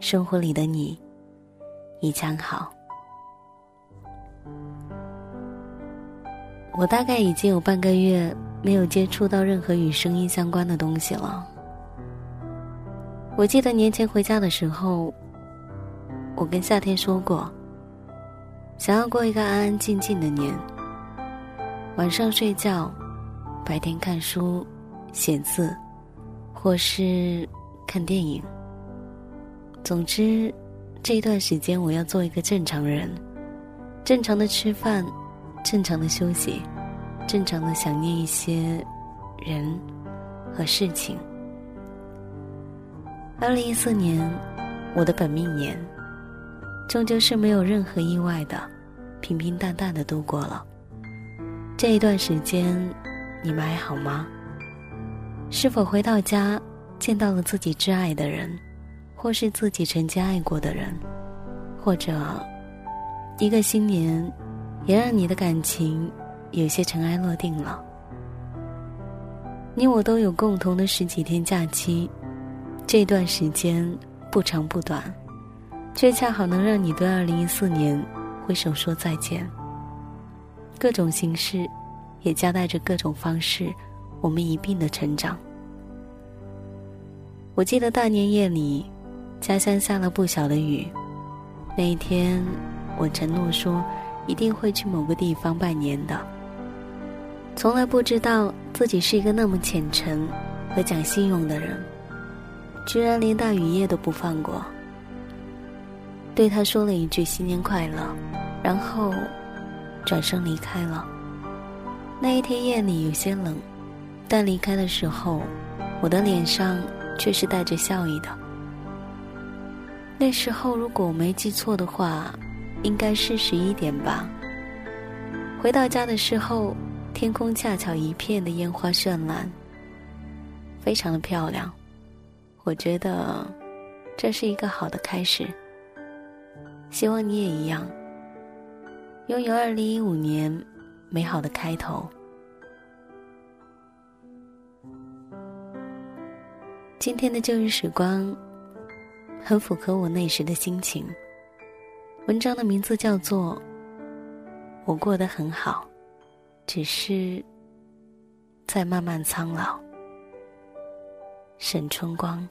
生活里的你一切好。我大概已经有半个月没有接触到任何与声音相关的东西了。我记得年前回家的时候，我跟夏天说过，想要过一个安安静静的年，晚上睡觉，白天看书、写字，或是看电影。总之，这一段时间我要做一个正常人，正常的吃饭。正常的休息，正常的想念一些人和事情。二零一四年，我的本命年，终究是没有任何意外的，平平淡淡的度过了。这一段时间，你们还好吗？是否回到家，见到了自己挚爱的人，或是自己曾经爱过的人，或者一个新年？也让你的感情有些尘埃落定了。你我都有共同的十几天假期，这段时间不长不短，却恰好能让你对二零一四年挥手说再见。各种形式，也夹带着各种方式，我们一并的成长。我记得大年夜里，家乡下了不小的雨，那一天，我承诺说。一定会去某个地方拜年的。从来不知道自己是一个那么虔诚和讲信用的人，居然连大雨夜都不放过。对他说了一句“新年快乐”，然后转身离开了。那一天夜里有些冷，但离开的时候，我的脸上却是带着笑意的。那时候，如果我没记错的话。应该是十一点吧。回到家的时候，天空恰巧一片的烟花绚烂，非常的漂亮。我觉得这是一个好的开始。希望你也一样，拥有二零一五年美好的开头。今天的旧日时光，很符合我那时的心情。文章的名字叫做《我过得很好》，只是在慢慢苍老。沈春光。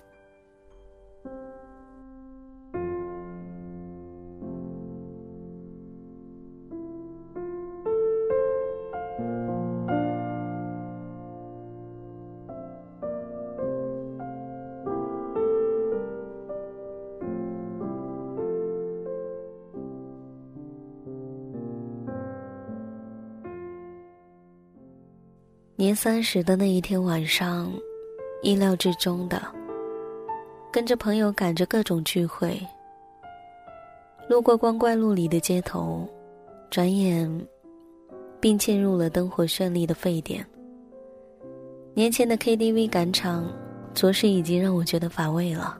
年三十的那一天晚上，意料之中的，跟着朋友赶着各种聚会，路过光怪陆离的街头，转眼，并进入了灯火绚丽的沸点。年前的 KTV 赶场，着实已经让我觉得乏味了。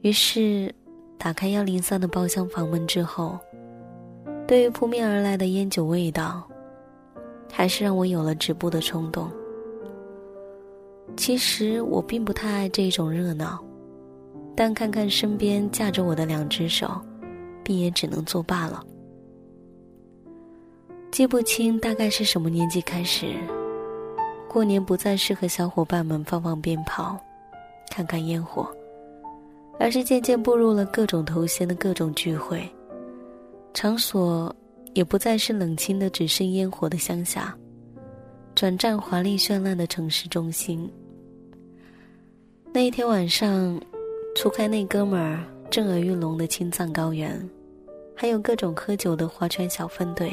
于是，打开幺零三的包厢房门之后，对于扑面而来的烟酒味道。还是让我有了止步的冲动。其实我并不太爱这种热闹，但看看身边架着我的两只手，便也只能作罢了。记不清大概是什么年纪开始，过年不再是和小伙伴们放放鞭炮、看看烟火，而是渐渐步入了各种头衔的各种聚会场所。也不再是冷清的只剩烟火的乡下，转战华丽绚烂的城市中心。那一天晚上，除开那哥们儿震耳欲聋的青藏高原，还有各种喝酒的划船小分队，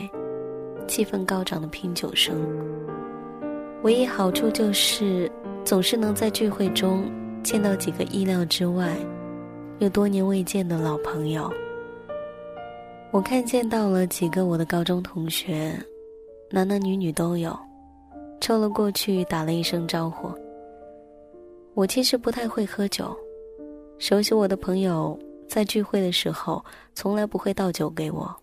气氛高涨的拼酒声。唯一好处就是，总是能在聚会中见到几个意料之外、又多年未见的老朋友。我看见到了几个我的高中同学，男男女女都有，凑了过去打了一声招呼。我其实不太会喝酒，熟悉我的朋友在聚会的时候从来不会倒酒给我。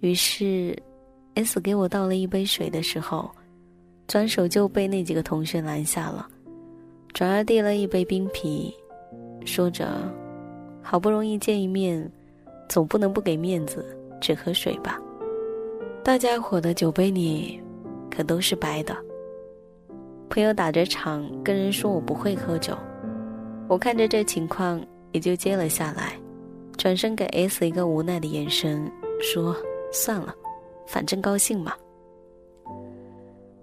于是，S 给我倒了一杯水的时候，转手就被那几个同学拦下了，转而递了一杯冰啤，说着：“好不容易见一面。”总不能不给面子，只喝水吧。大家伙的酒杯里，可都是白的。朋友打着场跟人说我不会喝酒，我看着这情况也就接了下来，转身给 S 一个无奈的眼神，说：“算了，反正高兴嘛。”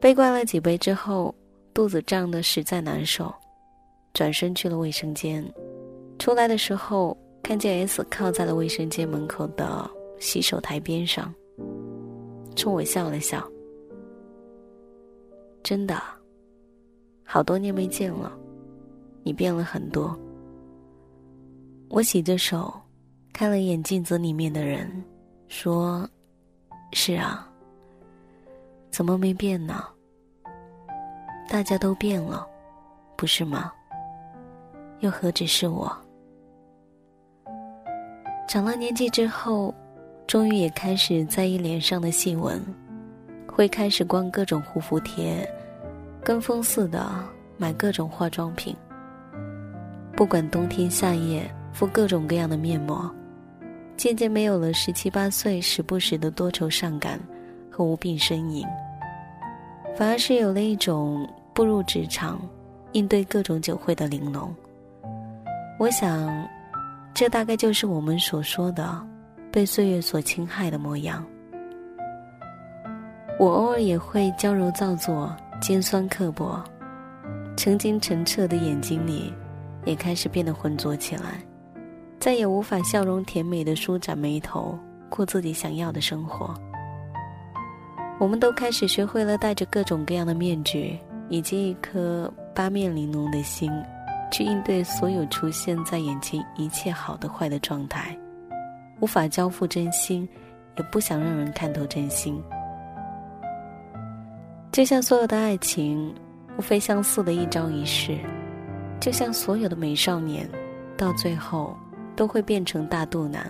被灌了几杯之后，肚子胀得实在难受，转身去了卫生间，出来的时候。看见 S 靠在了卫生间门口的洗手台边上，冲我笑了笑。真的，好多年没见了，你变了很多。我洗着手，看了眼镜子里面的人，说：“是啊，怎么没变呢？大家都变了，不是吗？又何止是我？”长了年纪之后，终于也开始在意脸上的细纹，会开始逛各种护肤贴，跟风似的买各种化妆品。不管冬天夏夜，敷各种各样的面膜，渐渐没有了十七八岁时不时的多愁善感和无病呻吟，反而是有了一种步入职场，应对各种酒会的玲珑。我想。这大概就是我们所说的被岁月所侵害的模样。我偶尔也会娇柔造作、尖酸刻薄，曾经澄澈的眼睛里也开始变得浑浊起来，再也无法笑容甜美的舒展眉头，过自己想要的生活。我们都开始学会了戴着各种各样的面具，以及一颗八面玲珑的心。去应对所有出现在眼前一切好的坏的状态，无法交付真心，也不想让人看透真心。就像所有的爱情，无非相似的一朝一夕，就像所有的美少年，到最后都会变成大肚腩。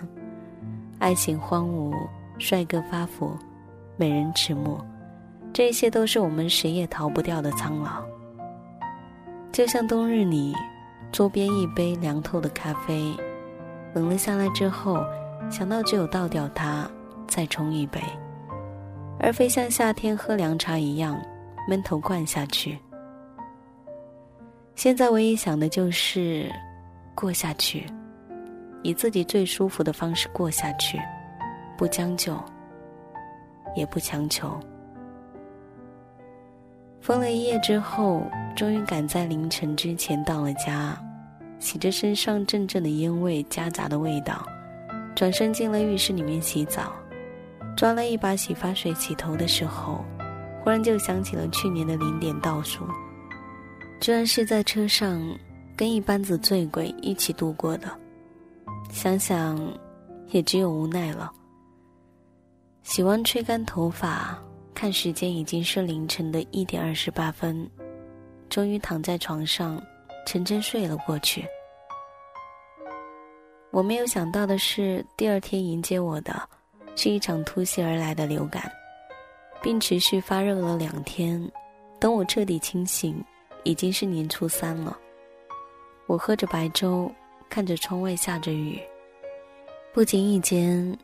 爱情荒芜，帅哥发福，美人迟暮，这些都是我们谁也逃不掉的苍老。就像冬日里，桌边一杯凉透的咖啡，冷了下来之后，想到只有倒掉它，再冲一杯，而非像夏天喝凉茶一样闷头灌下去。现在唯一想的就是过下去，以自己最舒服的方式过下去，不将就，也不强求。疯了一夜之后，终于赶在凌晨之前到了家，洗着身上阵阵的烟味夹杂的味道，转身进了浴室里面洗澡，抓了一把洗发水洗头的时候，忽然就想起了去年的零点倒数，居然是在车上跟一班子醉鬼一起度过的，想想也只有无奈了。洗完吹干头发。看时间已经是凌晨的一点二十八分，终于躺在床上沉沉睡了过去。我没有想到的是，第二天迎接我的是一场突袭而来的流感，并持续发热了两天。等我彻底清醒，已经是年初三了。我喝着白粥，看着窗外下着雨，不经意间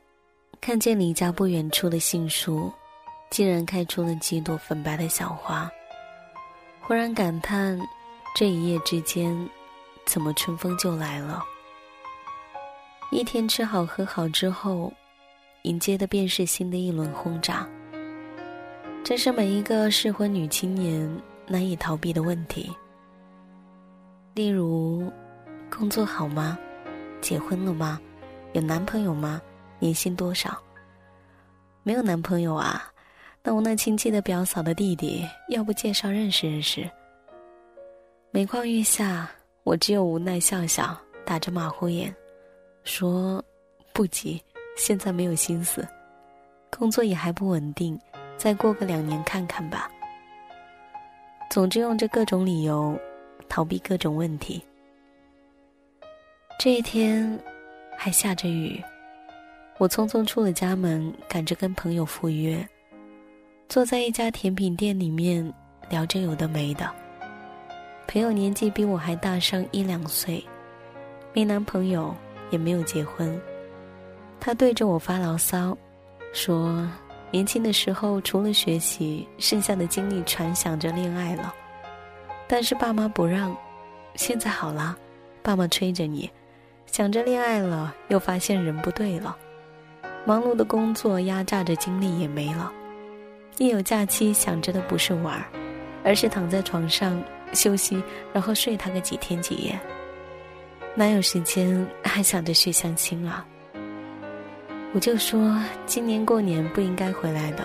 看见离家不远处的杏树。竟然开出了几朵粉白的小花，忽然感叹，这一夜之间，怎么春风就来了？一天吃好喝好之后，迎接的便是新的一轮轰炸。这是每一个适婚女青年难以逃避的问题。例如，工作好吗？结婚了吗？有男朋友吗？年薪多少？没有男朋友啊？那我那亲戚的表嫂的弟弟，要不介绍认识认识？每况愈下，我只有无奈笑笑，打着马虎眼，说：“不急，现在没有心思，工作也还不稳定，再过个两年看看吧。”总之，用着各种理由逃避各种问题。这一天还下着雨，我匆匆出了家门，赶着跟朋友赴约，坐在一家甜品店里面聊着有的没的。朋友年纪比我还大上一两岁，没男朋友，也没有结婚。他对着我发牢骚，说年轻的时候除了学习，剩下的精力全想着恋爱了。但是爸妈不让，现在好了，爸妈催着你，想着恋爱了，又发现人不对了。忙碌的工作压榨着精力也没了，一有假期想着的不是玩儿，而是躺在床上。休息，然后睡他个几天几夜，哪有时间还想着去相亲啊？我就说今年过年不应该回来的，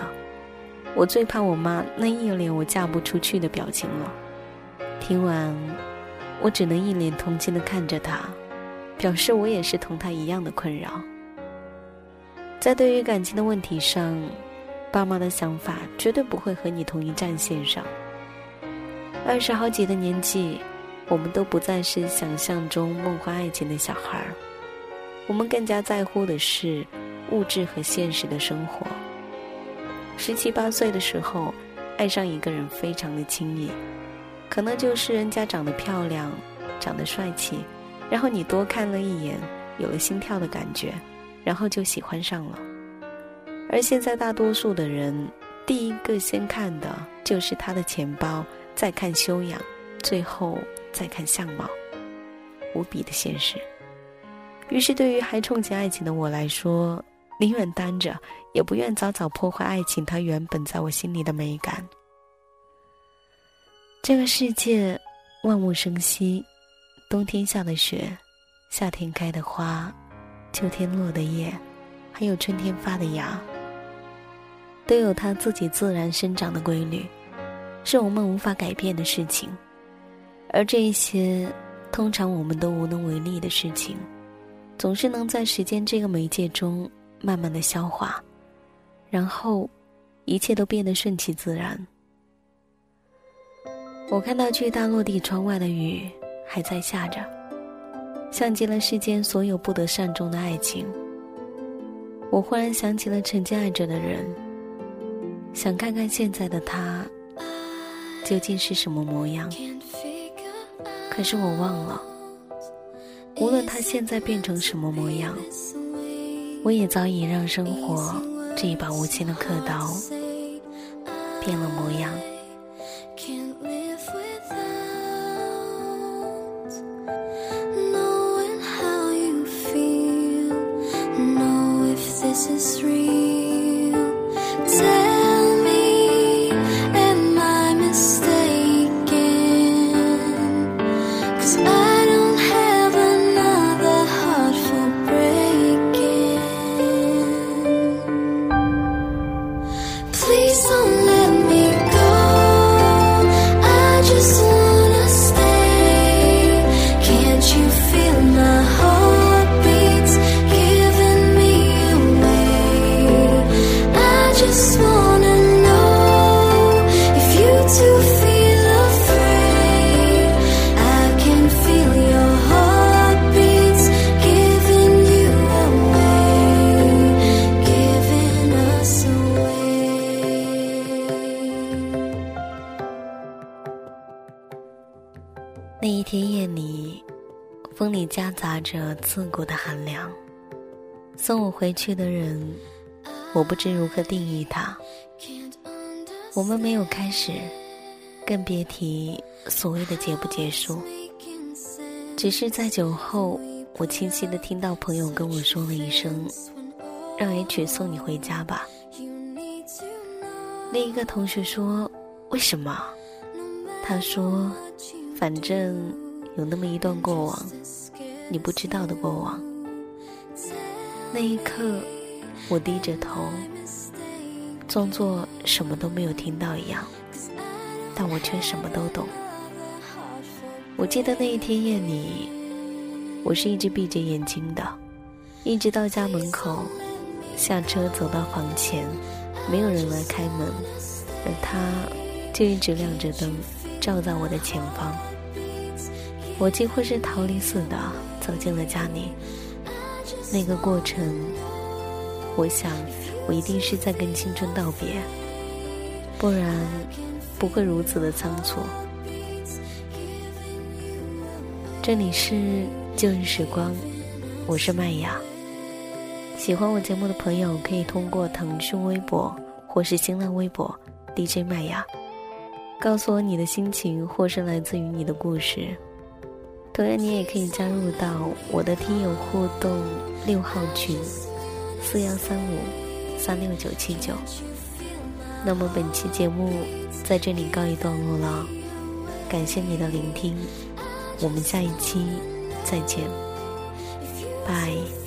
我最怕我妈那一脸我嫁不出去的表情了。听完，我只能一脸同情的看着他，表示我也是同他一样的困扰。在对于感情的问题上，爸妈的想法绝对不会和你同一战线上。二十好几的年纪，我们都不再是想象中梦幻爱情的小孩儿，我们更加在乎的是物质和现实的生活。十七八岁的时候，爱上一个人非常的轻易，可能就是人家长得漂亮，长得帅气，然后你多看了一眼，有了心跳的感觉，然后就喜欢上了。而现在大多数的人，第一个先看的就是他的钱包。再看修养，最后再看相貌，无比的现实。于是，对于还憧憬爱情的我来说，宁愿单着，也不愿早早破坏爱情它原本在我心里的美感。这个世界，万物生息，冬天下的雪，夏天开的花，秋天落的叶，还有春天发的芽，都有它自己自然生长的规律。是我们无法改变的事情，而这些通常我们都无能为力的事情，总是能在时间这个媒介中慢慢的消化，然后一切都变得顺其自然。我看到巨大落地窗外的雨还在下着，像极了世间所有不得善终的爱情。我忽然想起了曾经爱着的人，想看看现在的他。究竟是什么模样？可是我忘了，无论他现在变成什么模样，我也早已让生活这一把无情的刻刀变了模样。夹杂着刺骨的寒凉。送我回去的人，我不知如何定义他。我们没有开始，更别提所谓的结不结束。只是在酒后，我清晰的听到朋友跟我说了一声：“让 H 送你回家吧。”另一个同学说：“为什么？”他说：“反正。”有那么一段过往，你不知道的过往。那一刻，我低着头，装作什么都没有听到一样，但我却什么都懂。我记得那一天夜里，我是一直闭着眼睛的，一直到家门口，下车走到房前，没有人来开门，而他就一直亮着灯，照在我的前方。我几乎是逃离似的走进了家里。那个过程，我想，我一定是在跟青春道别，不然不会如此的仓促。这里是旧日时光，我是麦雅。喜欢我节目的朋友可以通过腾讯微博或是新浪微博 DJ 麦雅，告诉我你的心情或是来自于你的故事。同样，你也可以加入到我的听友互动六号群四幺三五三六九七九。那么本期节目在这里告一段落了，感谢你的聆听。我们下一期再见，拜。